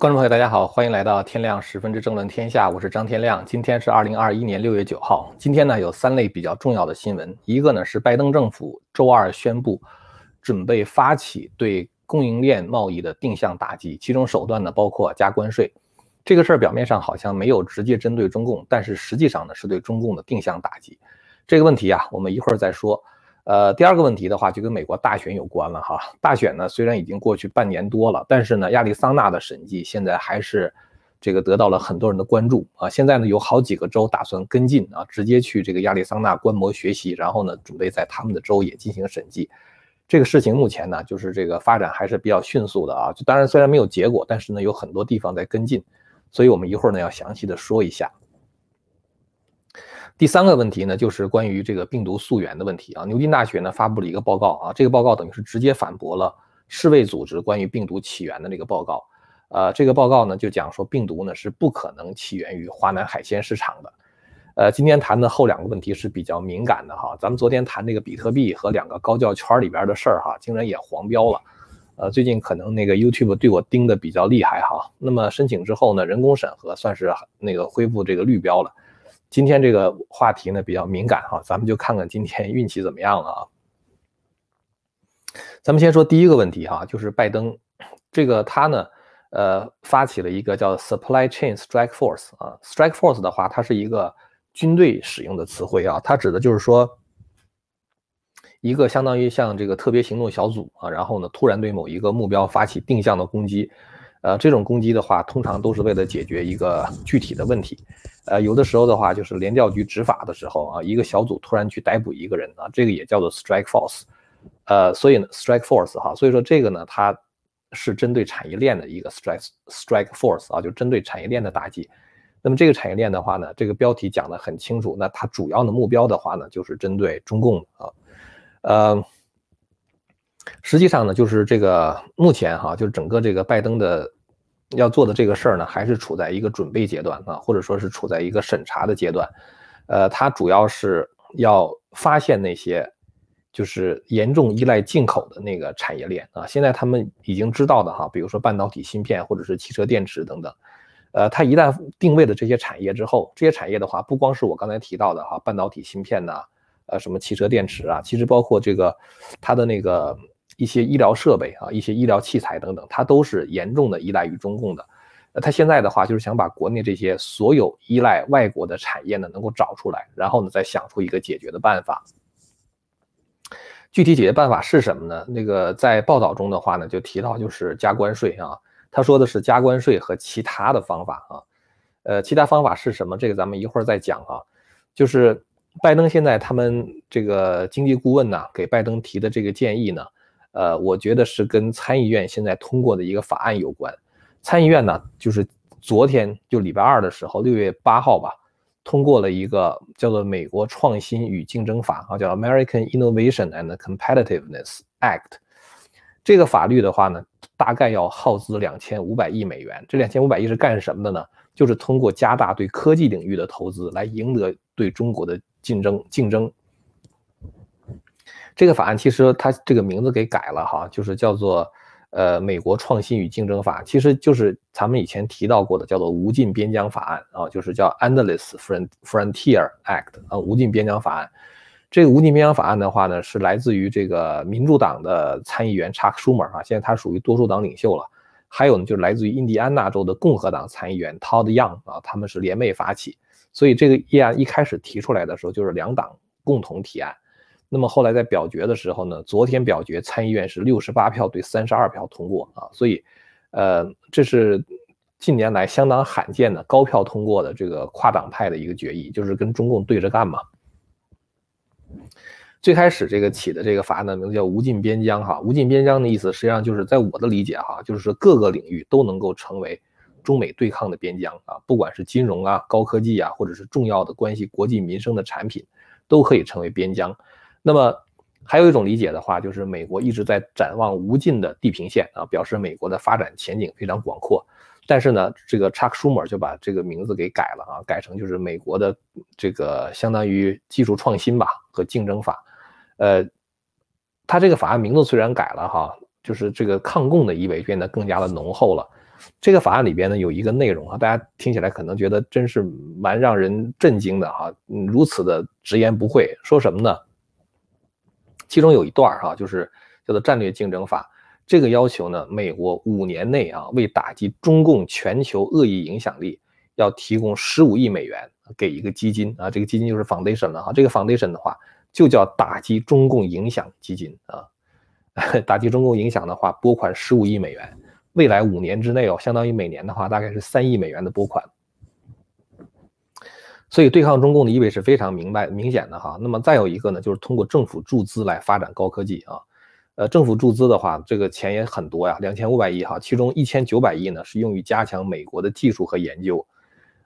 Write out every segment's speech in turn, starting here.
观众朋友，大家好，欢迎来到天亮十分之政论天下，我是张天亮。今天是二零二一年六月九号。今天呢有三类比较重要的新闻，一个呢是拜登政府周二宣布准备发起对供应链贸易的定向打击，其中手段呢包括加关税。这个事儿表面上好像没有直接针对中共，但是实际上呢是对中共的定向打击。这个问题啊，我们一会儿再说。呃，第二个问题的话，就跟美国大选有关了哈。大选呢，虽然已经过去半年多了，但是呢，亚利桑那的审计现在还是这个得到了很多人的关注啊。现在呢，有好几个州打算跟进啊，直接去这个亚利桑那观摩学习，然后呢，准备在他们的州也进行审计。这个事情目前呢，就是这个发展还是比较迅速的啊。就当然虽然没有结果，但是呢，有很多地方在跟进，所以我们一会儿呢要详细的说一下。第三个问题呢，就是关于这个病毒溯源的问题啊。牛津大学呢发布了一个报告啊，这个报告等于是直接反驳了世卫组织关于病毒起源的那个报告。呃，这个报告呢就讲说病毒呢是不可能起源于华南海鲜市场的。呃，今天谈的后两个问题是比较敏感的哈。咱们昨天谈这个比特币和两个高教圈里边的事儿哈，竟然也黄标了。呃，最近可能那个 YouTube 对我盯的比较厉害哈。那么申请之后呢，人工审核算是那个恢复这个绿标了。今天这个话题呢比较敏感哈，咱们就看看今天运气怎么样了啊。咱们先说第一个问题哈，就是拜登这个他呢，呃，发起了一个叫 Supply Chain Strike Force 啊，Strike Force 的话，它是一个军队使用的词汇啊，它指的就是说一个相当于像这个特别行动小组啊，然后呢突然对某一个目标发起定向的攻击。呃，这种攻击的话，通常都是为了解决一个具体的问题。呃，有的时候的话，就是联调局执法的时候啊，一个小组突然去逮捕一个人啊，这个也叫做 strike force。呃，所以呢，strike force 哈，所以说这个呢，它是针对产业链的一个 strike strike force 啊，就针对产业链的打击。那么这个产业链的话呢，这个标题讲的很清楚，那它主要的目标的话呢，就是针对中共啊，呃。实际上呢，就是这个目前哈，就是整个这个拜登的要做的这个事儿呢，还是处在一个准备阶段啊，或者说是处在一个审查的阶段。呃，他主要是要发现那些就是严重依赖进口的那个产业链啊。现在他们已经知道的哈，比如说半导体芯片或者是汽车电池等等。呃，他一旦定位了这些产业之后，这些产业的话，不光是我刚才提到的哈，半导体芯片呐，呃，什么汽车电池啊，其实包括这个它的那个。一些医疗设备啊，一些医疗器材等等，它都是严重的依赖于中共的。呃，他现在的话就是想把国内这些所有依赖外国的产业呢，能够找出来，然后呢再想出一个解决的办法。具体解决办法是什么呢？那个在报道中的话呢，就提到就是加关税啊。他说的是加关税和其他的方法啊。呃，其他方法是什么？这个咱们一会儿再讲啊。就是拜登现在他们这个经济顾问呢，给拜登提的这个建议呢。呃，我觉得是跟参议院现在通过的一个法案有关。参议院呢，就是昨天就礼拜二的时候，六月八号吧，通过了一个叫做《美国创新与竞争法》啊，叫 American Innovation and Competitiveness Act。这个法律的话呢，大概要耗资两千五百亿美元。这两千五百亿是干什么的呢？就是通过加大对科技领域的投资，来赢得对中国的竞争竞争。这个法案其实它这个名字给改了哈，就是叫做呃美国创新与竞争法，其实就是咱们以前提到过的叫做无尽边疆法案啊，就是叫 Endless Frontier Act 啊，无尽边疆法案。这个无尽边疆法案的话呢，是来自于这个民主党的参议员查克舒默啊，现在他属于多数党领袖了。还有呢，就是来自于印第安纳州的共和党参议员 Todd Young 啊，他们是联袂发起。所以这个议案一开始提出来的时候，就是两党共同提案。那么后来在表决的时候呢，昨天表决参议院是六十八票对三十二票通过啊，所以，呃，这是近年来相当罕见的高票通过的这个跨党派的一个决议，就是跟中共对着干嘛。最开始这个起的这个法案的名字叫“无尽边疆”哈，“无尽边疆”的意思实际上就是在我的理解哈，就是说各个领域都能够成为中美对抗的边疆啊，不管是金融啊、高科技啊，或者是重要的关系国计民生的产品，都可以成为边疆。那么还有一种理解的话，就是美国一直在展望无尽的地平线啊，表示美国的发展前景非常广阔。但是呢，这个查克舒默就把这个名字给改了啊，改成就是美国的这个相当于技术创新吧和竞争法。呃，他这个法案名字虽然改了哈，就是这个抗共的意味变得更加的浓厚了。这个法案里边呢有一个内容啊，大家听起来可能觉得真是蛮让人震惊的哈，如此的直言不讳，说什么呢？其中有一段哈，就是叫做战略竞争法，这个要求呢，美国五年内啊，为打击中共全球恶意影响力，要提供十五亿美元给一个基金啊，这个基金就是 foundation 了哈，这个 foundation 的话就叫打击中共影响基金啊，打击中共影响的话，拨款十五亿美元。未来五年之内哦，相当于每年的话大概是三亿美元的拨款，所以对抗中共的意味是非常明白明显的哈。那么再有一个呢，就是通过政府注资来发展高科技啊。呃，政府注资的话，这个钱也很多呀，两千五百亿哈，其中一千九百亿呢是用于加强美国的技术和研究，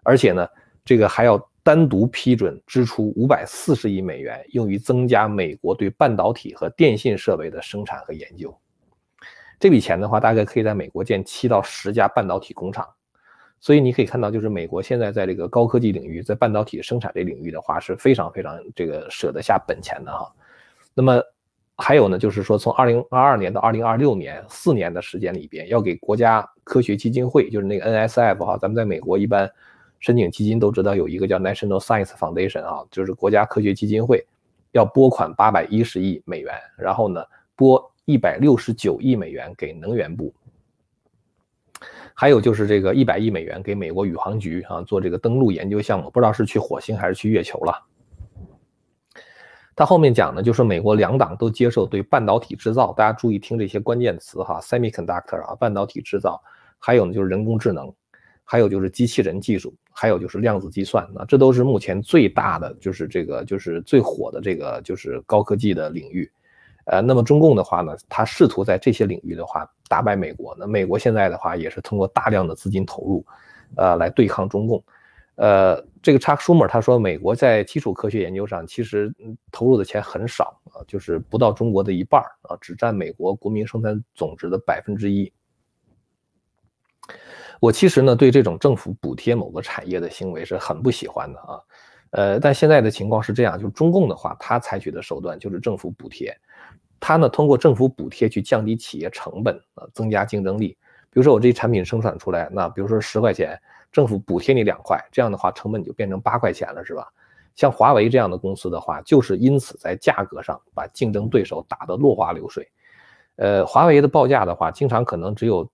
而且呢，这个还要单独批准支出五百四十亿美元，用于增加美国对半导体和电信设备的生产和研究。这笔钱的话，大概可以在美国建七到十家半导体工厂，所以你可以看到，就是美国现在在这个高科技领域，在半导体生产这领域的话，是非常非常这个舍得下本钱的哈。那么还有呢，就是说从二零二二年到二零二六年四年的时间里边，要给国家科学基金会，就是那个 NSF 哈，咱们在美国一般申请基金都知道有一个叫 National Science Foundation 啊，就是国家科学基金会，要拨款八百一十亿美元，然后呢拨。一百六十九亿美元给能源部，还有就是这个一百亿美元给美国宇航局啊做这个登陆研究项目，不知道是去火星还是去月球了。他后面讲呢，就是美国两党都接受对半导体制造，大家注意听这些关键词哈，semiconductor 啊，半导体制造，还有呢就是人工智能，还有就是机器人技术，还有就是量子计算啊，这都是目前最大的，就是这个就是最火的这个就是高科技的领域。呃，那么中共的话呢，他试图在这些领域的话打败美国。那美国现在的话也是通过大量的资金投入，呃，来对抗中共。呃，这个查克舒默他说，美国在基础科学研究上其实投入的钱很少啊，就是不到中国的一半啊，只占美国国民生产总值的百分之一。我其实呢对这种政府补贴某个产业的行为是很不喜欢的啊。呃，但现在的情况是这样，就是中共的话，他采取的手段就是政府补贴。他呢，通过政府补贴去降低企业成本啊，增加竞争力。比如说我这产品生产出来，那比如说十块钱，政府补贴你两块，这样的话成本就变成八块钱了，是吧？像华为这样的公司的话，就是因此在价格上把竞争对手打得落花流水。呃，华为的报价的话，经常可能只有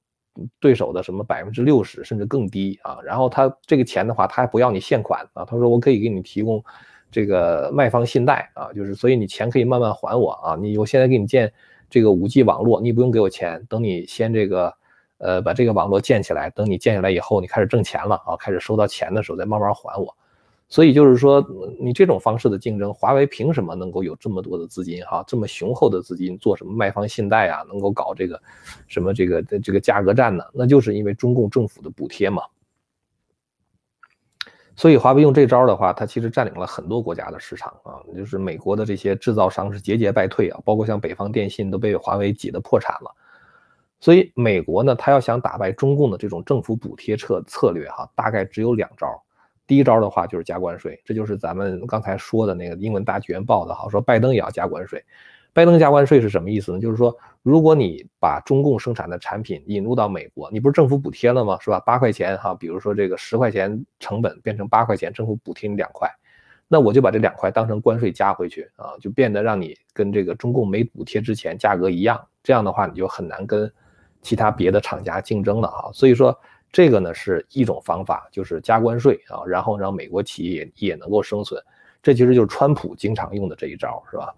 对手的什么百分之六十甚至更低啊。然后他这个钱的话，他还不要你现款啊，他说我可以给你提供。这个卖方信贷啊，就是所以你钱可以慢慢还我啊。你我现在给你建这个五 G 网络，你不用给我钱，等你先这个呃把这个网络建起来，等你建起来以后，你开始挣钱了啊，开始收到钱的时候再慢慢还我。所以就是说，你这种方式的竞争，华为凭什么能够有这么多的资金哈，这么雄厚的资金做什么卖方信贷啊，能够搞这个什么这个这个价格战呢？那就是因为中共政府的补贴嘛。所以华为用这招的话，它其实占领了很多国家的市场啊，就是美国的这些制造商是节节败退啊，包括像北方电信都被华为挤得破产了。所以美国呢，它要想打败中共的这种政府补贴策策略哈，大概只有两招。第一招的话就是加关税，这就是咱们刚才说的那个英文大剧院报的哈，说拜登也要加关税。拜登加关税是什么意思呢？就是说，如果你把中共生产的产品引入到美国，你不是政府补贴了吗？是吧？八块钱哈，比如说这个十块钱成本变成八块钱，政府补贴你两块，那我就把这两块当成关税加回去啊，就变得让你跟这个中共没补贴之前价格一样。这样的话，你就很难跟其他别的厂家竞争了啊。所以说，这个呢是一种方法，就是加关税啊，然后让美国企业也能够生存。这其实就是川普经常用的这一招，是吧？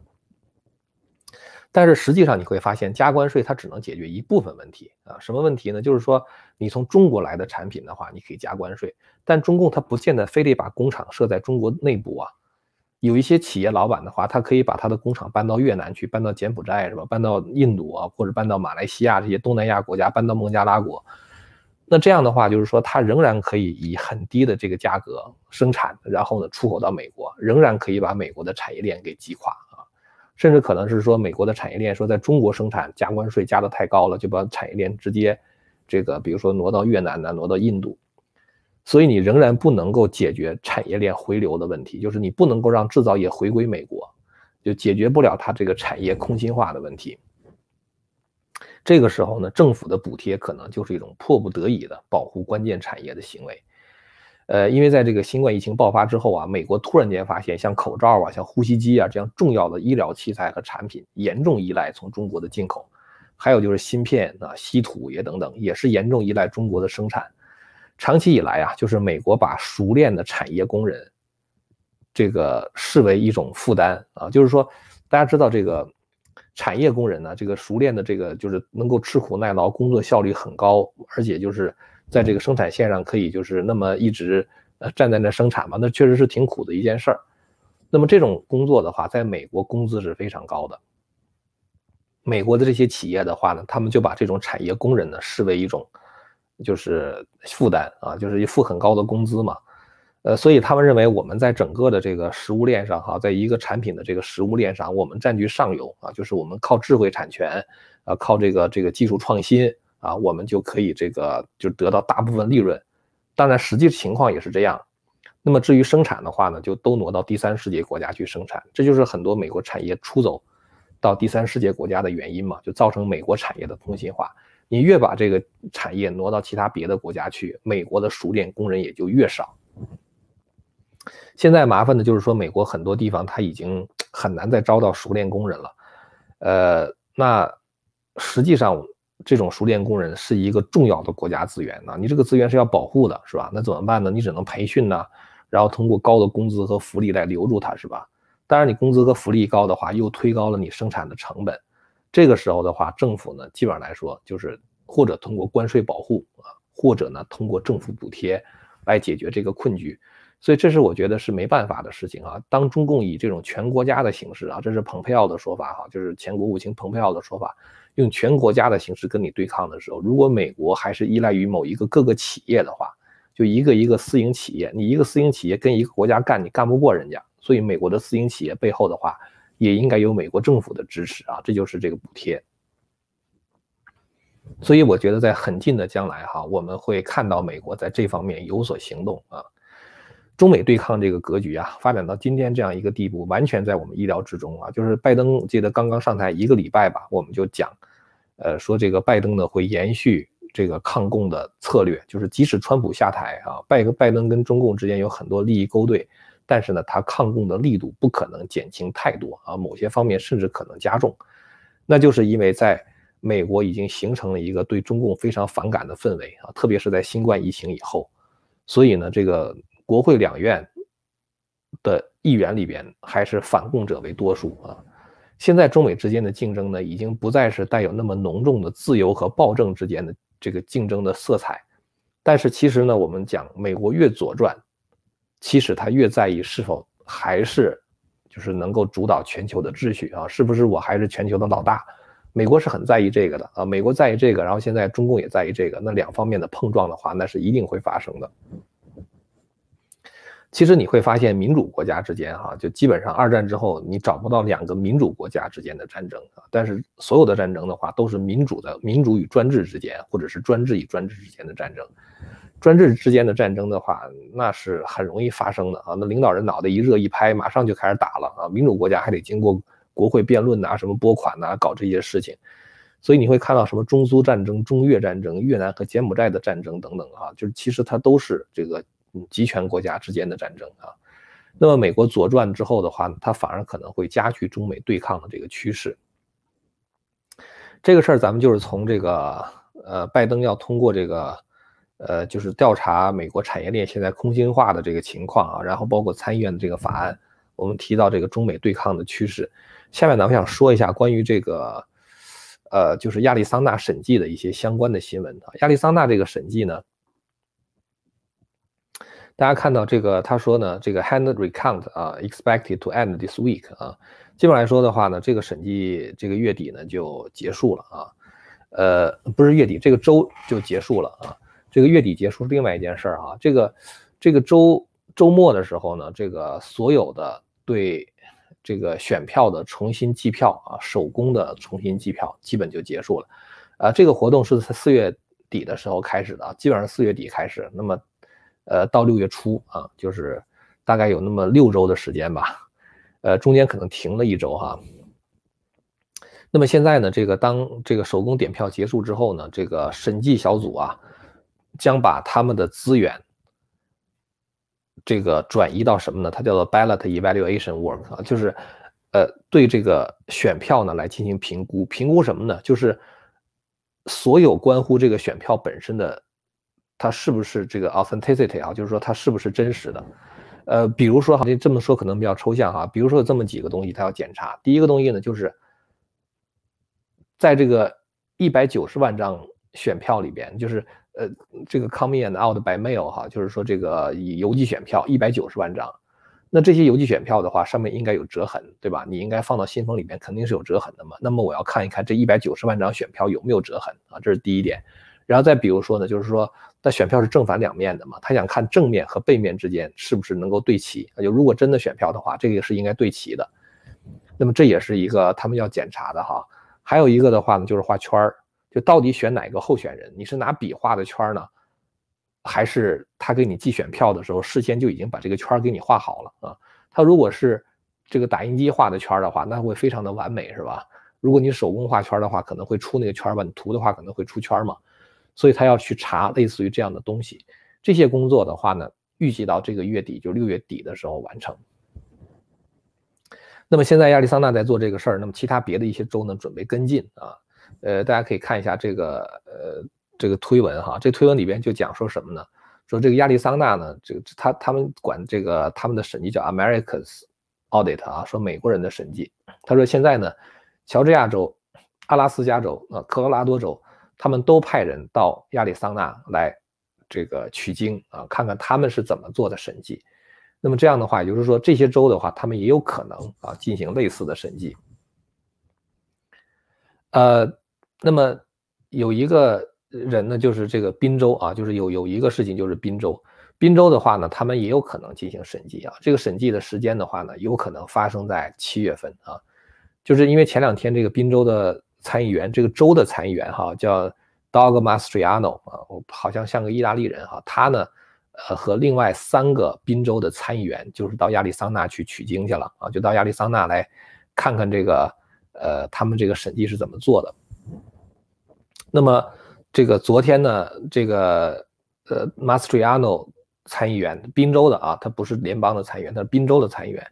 但是实际上你会发现，加关税它只能解决一部分问题啊。什么问题呢？就是说，你从中国来的产品的话，你可以加关税，但中共它不见得非得把工厂设在中国内部啊。有一些企业老板的话，他可以把他的工厂搬到越南去，搬到柬埔寨是吧？搬到印度啊，或者搬到马来西亚这些东南亚国家，搬到孟加拉国。那这样的话，就是说他仍然可以以很低的这个价格生产，然后呢出口到美国，仍然可以把美国的产业链给击垮。甚至可能是说，美国的产业链说在中国生产加关税加的太高了，就把产业链直接这个，比如说挪到越南呢，挪到印度，所以你仍然不能够解决产业链回流的问题，就是你不能够让制造业回归美国，就解决不了它这个产业空心化的问题。这个时候呢，政府的补贴可能就是一种迫不得已的保护关键产业的行为。呃，因为在这个新冠疫情爆发之后啊，美国突然间发现，像口罩啊、像呼吸机啊这样重要的医疗器材和产品，严重依赖从中国的进口，还有就是芯片啊、稀土也等等，也是严重依赖中国的生产。长期以来啊，就是美国把熟练的产业工人，这个视为一种负担啊，就是说，大家知道这个产业工人呢，这个熟练的这个就是能够吃苦耐劳，工作效率很高，而且就是。在这个生产线上可以就是那么一直呃站在那生产嘛，那确实是挺苦的一件事儿。那么这种工作的话，在美国工资是非常高的。美国的这些企业的话呢，他们就把这种产业工人呢视为一种就是负担啊，就是一付很高的工资嘛。呃，所以他们认为我们在整个的这个食物链上哈，在一个产品的这个食物链上，我们占据上游啊，就是我们靠智慧产权啊，靠这个这个技术创新。啊，我们就可以这个就得到大部分利润，当然实际情况也是这样。那么至于生产的话呢，就都挪到第三世界国家去生产，这就是很多美国产业出走到第三世界国家的原因嘛，就造成美国产业的空心化。你越把这个产业挪到其他别的国家去，美国的熟练工人也就越少。现在麻烦的就是说，美国很多地方它已经很难再招到熟练工人了。呃，那实际上。这种熟练工人是一个重要的国家资源呢，你这个资源是要保护的，是吧？那怎么办呢？你只能培训呢，然后通过高的工资和福利来留住他，是吧？当然，你工资和福利高的话，又推高了你生产的成本。这个时候的话，政府呢，基本上来说就是或者通过关税保护啊，或者呢通过政府补贴来解决这个困局。所以这是我觉得是没办法的事情啊。当中共以这种全国家的形式啊，这是蓬佩奥的说法哈，就是前国务卿蓬佩奥的说法。用全国家的形式跟你对抗的时候，如果美国还是依赖于某一个各个企业的话，就一个一个私营企业，你一个私营企业跟一个国家干，你干不过人家。所以美国的私营企业背后的话，也应该有美国政府的支持啊，这就是这个补贴。所以我觉得在很近的将来哈，我们会看到美国在这方面有所行动啊。中美对抗这个格局啊，发展到今天这样一个地步，完全在我们意料之中啊。就是拜登，记得刚刚上台一个礼拜吧，我们就讲，呃，说这个拜登呢会延续这个抗共的策略，就是即使川普下台啊，拜拜登跟中共之间有很多利益勾兑，但是呢，他抗共的力度不可能减轻太多啊，某些方面甚至可能加重。那就是因为在美国已经形成了一个对中共非常反感的氛围啊，特别是在新冠疫情以后，所以呢，这个。国会两院的议员里边，还是反共者为多数啊。现在中美之间的竞争呢，已经不再是带有那么浓重的自由和暴政之间的这个竞争的色彩。但是其实呢，我们讲美国越左转，其实他越在意是否还是就是能够主导全球的秩序啊，是不是我还是全球的老大？美国是很在意这个的啊。美国在意这个，然后现在中共也在意这个，那两方面的碰撞的话，那是一定会发生的。其实你会发现，民主国家之间，哈，就基本上二战之后，你找不到两个民主国家之间的战争啊。但是所有的战争的话，都是民主的民主与专制之间，或者是专制与专制之间的战争。专制之间的战争的话，那是很容易发生的啊。那领导人脑袋一热一拍，马上就开始打了啊。民主国家还得经过国会辩论呐，什么拨款呐，搞这些事情。所以你会看到什么中苏战争、中越战争、越南和柬埔寨的战争等等啊，就是其实它都是这个。集权国家之间的战争啊，那么美国左转之后的话，它反而可能会加剧中美对抗的这个趋势。这个事儿咱们就是从这个呃，拜登要通过这个呃，就是调查美国产业链现在空心化的这个情况啊，然后包括参议院的这个法案，我们提到这个中美对抗的趋势。下面呢，我想说一下关于这个呃，就是亚利桑那审计的一些相关的新闻啊。亚利桑那这个审计呢。大家看到这个，他说呢，这个 hand recount 啊，expected to end this week 啊，基本来说的话呢，这个审计这个月底呢就结束了啊，呃，不是月底，这个周就结束了啊，这个月底结束是另外一件事儿啊，这个这个周周末的时候呢，这个所有的对这个选票的重新计票啊，手工的重新计票基本就结束了，啊，这个活动是在四月底的时候开始的，基本上四月底开始，那么。呃，到六月初啊，就是大概有那么六周的时间吧，呃，中间可能停了一周哈。那么现在呢，这个当这个手工点票结束之后呢，这个审计小组啊，将把他们的资源这个转移到什么呢？它叫做 ballot evaluation work 啊，就是呃对这个选票呢来进行评估，评估什么呢？就是所有关乎这个选票本身的，它是不是这个 authenticity 啊，就是说它是不是真实的。呃，比如说哈，这这么说可能比较抽象哈，比如说有这么几个东西，它要检查。第一个东西呢，就是。在这个一百九十万张选票里边，就是呃，这个 come in and out by mail 哈，就是说这个以邮寄选票一百九十万张，那这些邮寄选票的话，上面应该有折痕，对吧？你应该放到信封里边，肯定是有折痕的嘛。那么我要看一看这一百九十万张选票有没有折痕啊，这是第一点。然后再比如说呢，就是说那选票是正反两面的嘛，他想看正面和背面之间是不是能够对齐。就如果真的选票的话，这个是应该对齐的。那么这也是一个他们要检查的哈。还有一个的话呢，就是画圈儿，就到底选哪个候选人？你是拿笔画的圈儿呢，还是他给你寄选票的时候事先就已经把这个圈儿给你画好了啊？他如果是这个打印机画的圈儿的话，那会非常的完美，是吧？如果你手工画圈的话，可能会出那个圈儿吧？你涂的话可能会出圈嘛？所以他要去查类似于这样的东西。这些工作的话呢，预计到这个月底，就六月底的时候完成。那么现在亚利桑那在做这个事儿，那么其他别的一些州呢准备跟进啊，呃，大家可以看一下这个呃这个推文哈，这推文里边就讲说什么呢？说这个亚利桑那呢，这个他他们管这个他们的审计叫 Americans Audit 啊，说美国人的审计。他说现在呢，乔治亚州、阿拉斯加州啊、科罗拉多州，他们都派人到亚利桑那来这个取经啊，看看他们是怎么做的审计。那么这样的话，也就是说，这些州的话，他们也有可能啊进行类似的审计。呃，那么有一个人呢，就是这个宾州啊，就是有有一个事情，就是宾州，宾州的话呢，他们也有可能进行审计啊。这个审计的时间的话呢，有可能发生在七月份啊，就是因为前两天这个宾州的参议员，这个州的参议员哈，叫 Dog Mastriano 啊，我好像像个意大利人哈，他呢。呃，和另外三个宾州的参议员，就是到亚利桑那去取经去了啊，就到亚利桑那来看看这个，呃，他们这个审计是怎么做的。那么这个昨天呢，这个呃，Mastriano 参议员，宾州的啊，他不是联邦的参议员，他是宾州的参议员。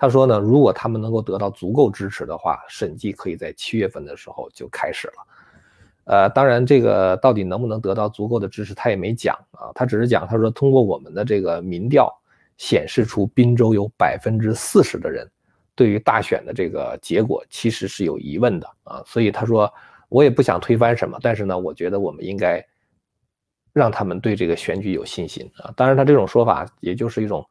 他说呢，如果他们能够得到足够支持的话，审计可以在七月份的时候就开始了。呃，当然，这个到底能不能得到足够的支持，他也没讲啊。他只是讲，他说通过我们的这个民调显示出，滨州有百分之四十的人对于大选的这个结果其实是有疑问的啊。所以他说，我也不想推翻什么，但是呢，我觉得我们应该让他们对这个选举有信心啊。当然，他这种说法也就是一种，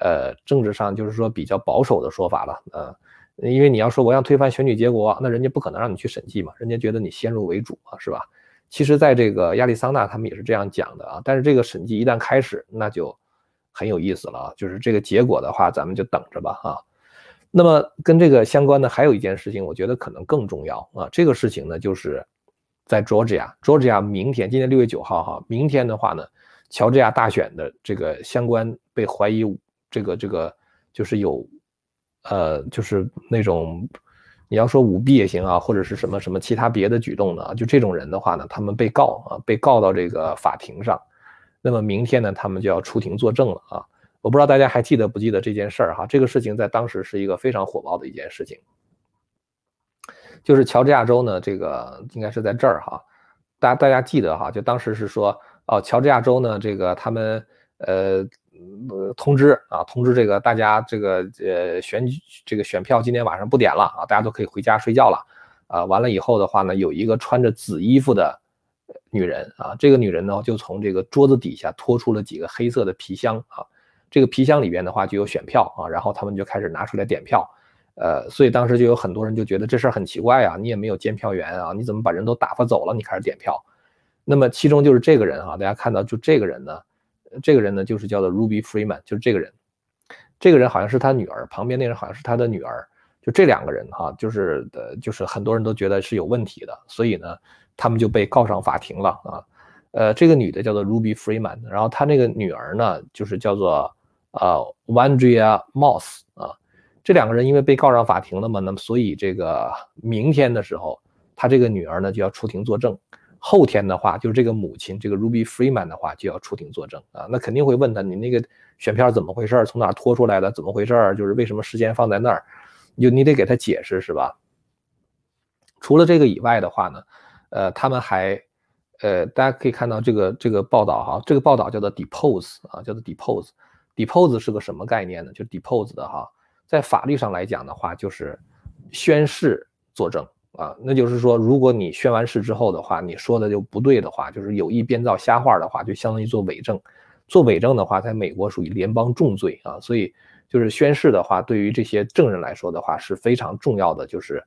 呃，政治上就是说比较保守的说法了啊。因为你要说我要推翻选举结果，那人家不可能让你去审计嘛，人家觉得你先入为主啊，是吧？其实，在这个亚利桑那，他们也是这样讲的啊。但是这个审计一旦开始，那就很有意思了啊。就是这个结果的话，咱们就等着吧啊。那么跟这个相关的还有一件事情，我觉得可能更重要啊。这个事情呢，就是在 Georgia，Georgia 明天，今天六月九号哈，明天的话呢，乔治亚大选的这个相关被怀疑这个这个就是有。呃，就是那种，你要说舞弊也行啊，或者是什么什么其他别的举动呢？就这种人的话呢，他们被告啊，被告到这个法庭上，那么明天呢，他们就要出庭作证了啊。我不知道大家还记得不记得这件事儿哈？这个事情在当时是一个非常火爆的一件事情，就是乔治亚州呢，这个应该是在这儿哈，大家大家记得哈？就当时是说，哦，乔治亚州呢，这个他们呃。呃，通知啊，通知这个大家，这个呃选这个选票今天晚上不点了啊，大家都可以回家睡觉了啊。完了以后的话呢，有一个穿着紫衣服的女人啊，这个女人呢就从这个桌子底下拖出了几个黑色的皮箱啊，这个皮箱里边的话就有选票啊，然后他们就开始拿出来点票，呃，所以当时就有很多人就觉得这事儿很奇怪啊，你也没有监票员啊，你怎么把人都打发走了，你开始点票？那么其中就是这个人啊，大家看到就这个人呢。这个人呢，就是叫做 Ruby Freeman，就是这个人。这个人好像是他女儿，旁边那人好像是他的女儿。就这两个人哈，就是呃，就是很多人都觉得是有问题的，所以呢，他们就被告上法庭了啊。呃，这个女的叫做 Ruby Freeman，然后她那个女儿呢，就是叫做呃 Wandria Moss 啊。这两个人因为被告上法庭了嘛，那么所以这个明天的时候，他这个女儿呢就要出庭作证。后天的话，就是这个母亲这个 Ruby Freeman 的话就要出庭作证啊。那肯定会问他，你那个选票怎么回事？从哪拖出来的？怎么回事？就是为什么时间放在那儿？就你得给他解释是吧？除了这个以外的话呢，呃，他们还，呃，大家可以看到这个这个报道哈，这个报道叫做 depose 啊，叫做 depose。depose 是个什么概念呢？就是 depose 的哈，在法律上来讲的话，就是宣誓作证啊。那就是说，如果你宣完誓之后的话，你说的就不对的话，就是有意编造瞎话的话，就相当于做伪证。做伪证的话，在美国属于联邦重罪啊。所以，就是宣誓的话，对于这些证人来说的话是非常重要的，就是。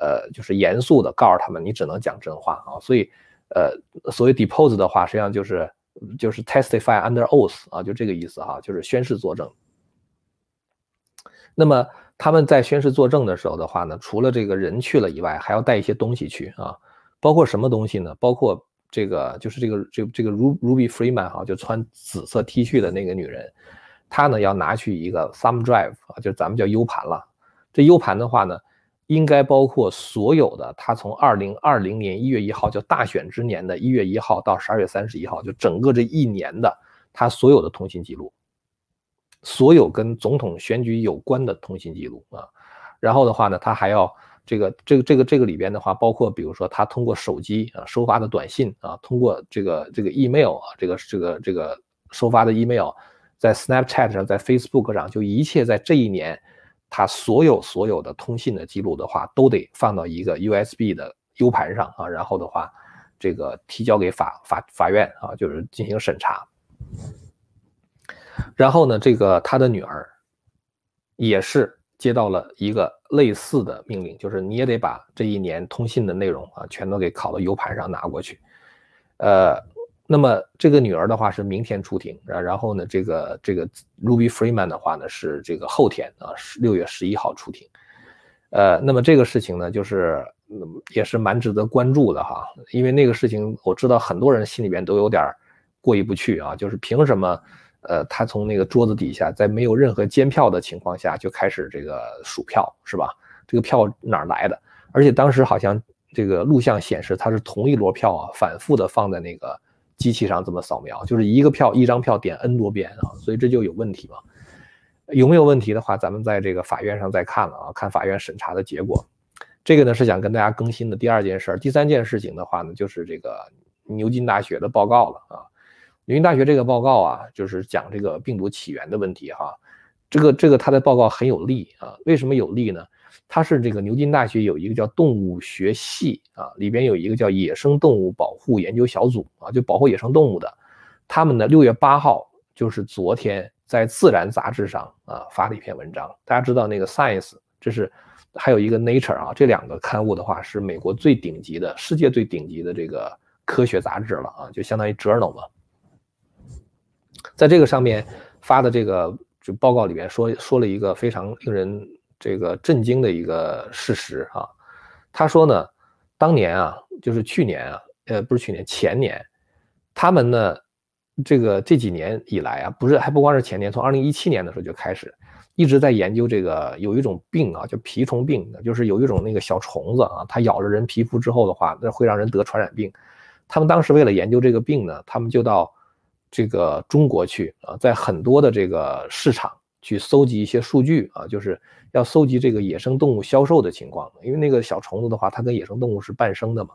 呃，就是严肃的告诉他们，你只能讲真话啊。所以，呃，所谓 depose 的话，实际上就是就是 testify under oath 啊，就这个意思哈，就是宣誓作证。那么他们在宣誓作证的时候的话呢，除了这个人去了以外，还要带一些东西去啊，包括什么东西呢？包括这个就是这个这这个 Ruby Freeman 哈，就穿紫色 T 恤的那个女人，她呢要拿去一个 thumb drive 啊，就咱们叫 U 盘了。这 U 盘的话呢。应该包括所有的他从二零二零年一月一号，就大选之年的一月一号到十二月三十一号，就整个这一年的他所有的通信记录，所有跟总统选举有关的通信记录啊。然后的话呢，他还要这个这个这个这个里边的话，包括比如说他通过手机啊收发的短信啊，通过这个这个 email 啊，这个这个这个收发的 email，在 Snapchat 上，在 Facebook 上，就一切在这一年。他所有所有的通信的记录的话，都得放到一个 USB 的 U 盘上啊，然后的话，这个提交给法法法院啊，就是进行审查。然后呢，这个他的女儿也是接到了一个类似的命令，就是你也得把这一年通信的内容啊，全都给拷到 U 盘上拿过去，呃。那么这个女儿的话是明天出庭，然然后呢，这个这个 Ruby Freeman 的话呢是这个后天啊，是六月十一号出庭。呃，那么这个事情呢，就是也是蛮值得关注的哈，因为那个事情我知道很多人心里边都有点过意不去啊，就是凭什么，呃，他从那个桌子底下，在没有任何监票的情况下就开始这个数票是吧？这个票哪儿来的？而且当时好像这个录像显示他是同一摞票啊，反复的放在那个。机器上这么扫描，就是一个票一张票点 n 多遍啊，所以这就有问题嘛？有没有问题的话，咱们在这个法院上再看了啊，看法院审查的结果。这个呢是想跟大家更新的第二件事儿。第三件事情的话呢，就是这个牛津大学的报告了啊。牛津大学这个报告啊，就是讲这个病毒起源的问题哈。这个这个他的报告很有利啊，为什么有利呢？它是这个牛津大学有一个叫动物学系啊，里边有一个叫野生动物保护研究小组啊，就保护野生动物的。他们呢，六月八号就是昨天在《自然》杂志上啊发了一篇文章。大家知道那个《Science》，这是还有一个《Nature》啊，这两个刊物的话是美国最顶级的、世界最顶级的这个科学杂志了啊，就相当于 Journal 嘛。在这个上面发的这个就报告里面说说了一个非常令人。这个震惊的一个事实啊，他说呢，当年啊，就是去年啊，呃，不是去年，前年，他们呢，这个这几年以来啊，不是还不光是前年，从二零一七年的时候就开始，一直在研究这个有一种病啊，叫蜱虫病，就是有一种那个小虫子啊，它咬了人皮肤之后的话，那会让人得传染病。他们当时为了研究这个病呢，他们就到这个中国去啊，在很多的这个市场去搜集一些数据啊，就是。要搜集这个野生动物销售的情况，因为那个小虫子的话，它跟野生动物是伴生的嘛，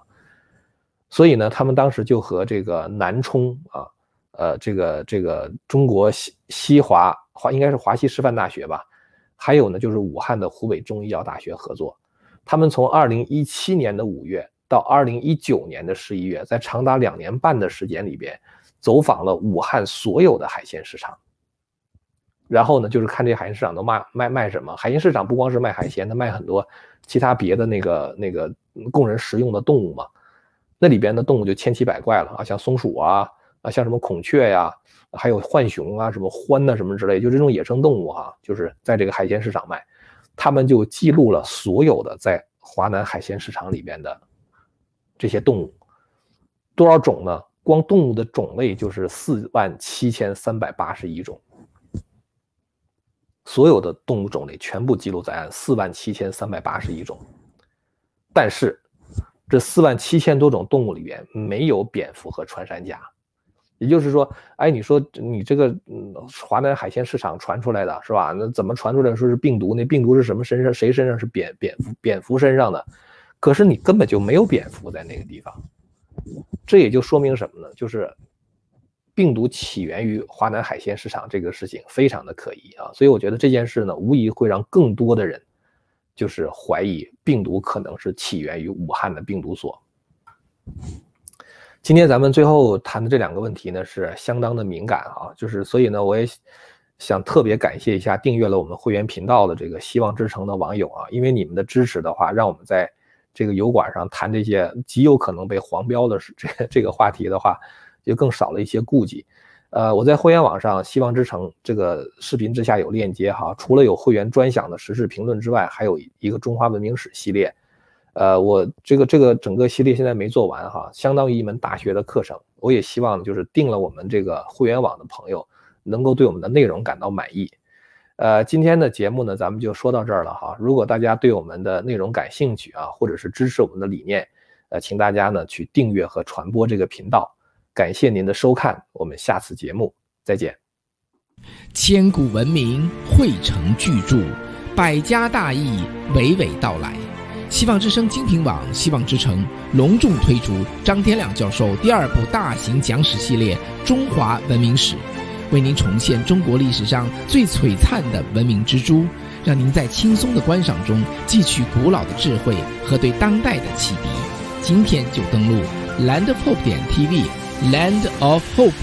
所以呢，他们当时就和这个南充啊，呃，这个这个中国西西华华应该是华西师范大学吧，还有呢就是武汉的湖北中医药大学合作，他们从二零一七年的五月到二零一九年的十一月，在长达两年半的时间里边，走访了武汉所有的海鲜市场。然后呢，就是看这海鲜市场都卖卖卖什么。海鲜市场不光是卖海鲜，它卖很多其他别的那个那个供人食用的动物嘛。那里边的动物就千奇百怪了啊，像松鼠啊啊，像什么孔雀呀，还有浣熊啊，什么獾呐什么之类，就这种野生动物哈，就是在这个海鲜市场卖。他们就记录了所有的在华南海鲜市场里边的这些动物，多少种呢？光动物的种类就是四万七千三百八十一种。所有的动物种类全部记录在案，四万七千三百八十一种。但是，这四万七千多种动物里边没有蝙蝠和穿山甲。也就是说，哎，你说你这个嗯，华南海鲜市场传出来的是吧？那怎么传出来说是病毒？那病毒是什么身上？谁身上是蝙蝙蝠？蝙蝠身上的？可是你根本就没有蝙蝠在那个地方。这也就说明什么呢？就是病毒起源于华南海鲜市场这个事情非常的可疑啊！所以我觉得这件事呢，无疑会让更多的人就是怀疑病毒可能是起源于武汉的病毒所。今天咱们最后谈的这两个问题呢，是相当的敏感啊，就是所以呢，我也想特别感谢一下订阅了我们会员频道的这个希望之城的网友啊，因为你们的支持的话，让我们在这个油管上谈这些极有可能被黄标的 这这个话题的话，就更少了一些顾忌。呃，我在会员网上希望之城这个视频之下有链接哈，除了有会员专享的时事评论之外，还有一个中华文明史系列。呃，我这个这个整个系列现在没做完哈，相当于一门大学的课程。我也希望就是订了我们这个会员网的朋友，能够对我们的内容感到满意。呃，今天的节目呢，咱们就说到这儿了哈。如果大家对我们的内容感兴趣啊，或者是支持我们的理念，呃，请大家呢去订阅和传播这个频道。感谢您的收看，我们下次节目再见。千古文明汇成巨著，百家大义娓娓道来。希望之声精品网，希望之城隆重推出张天亮教授第二部大型讲史系列《中华文明史》，为您重现中国历史上最璀璨的文明之珠，让您在轻松的观赏中汲取古老的智慧和对当代的启迪。今天就登录 landofhope 点 tv，land of hope。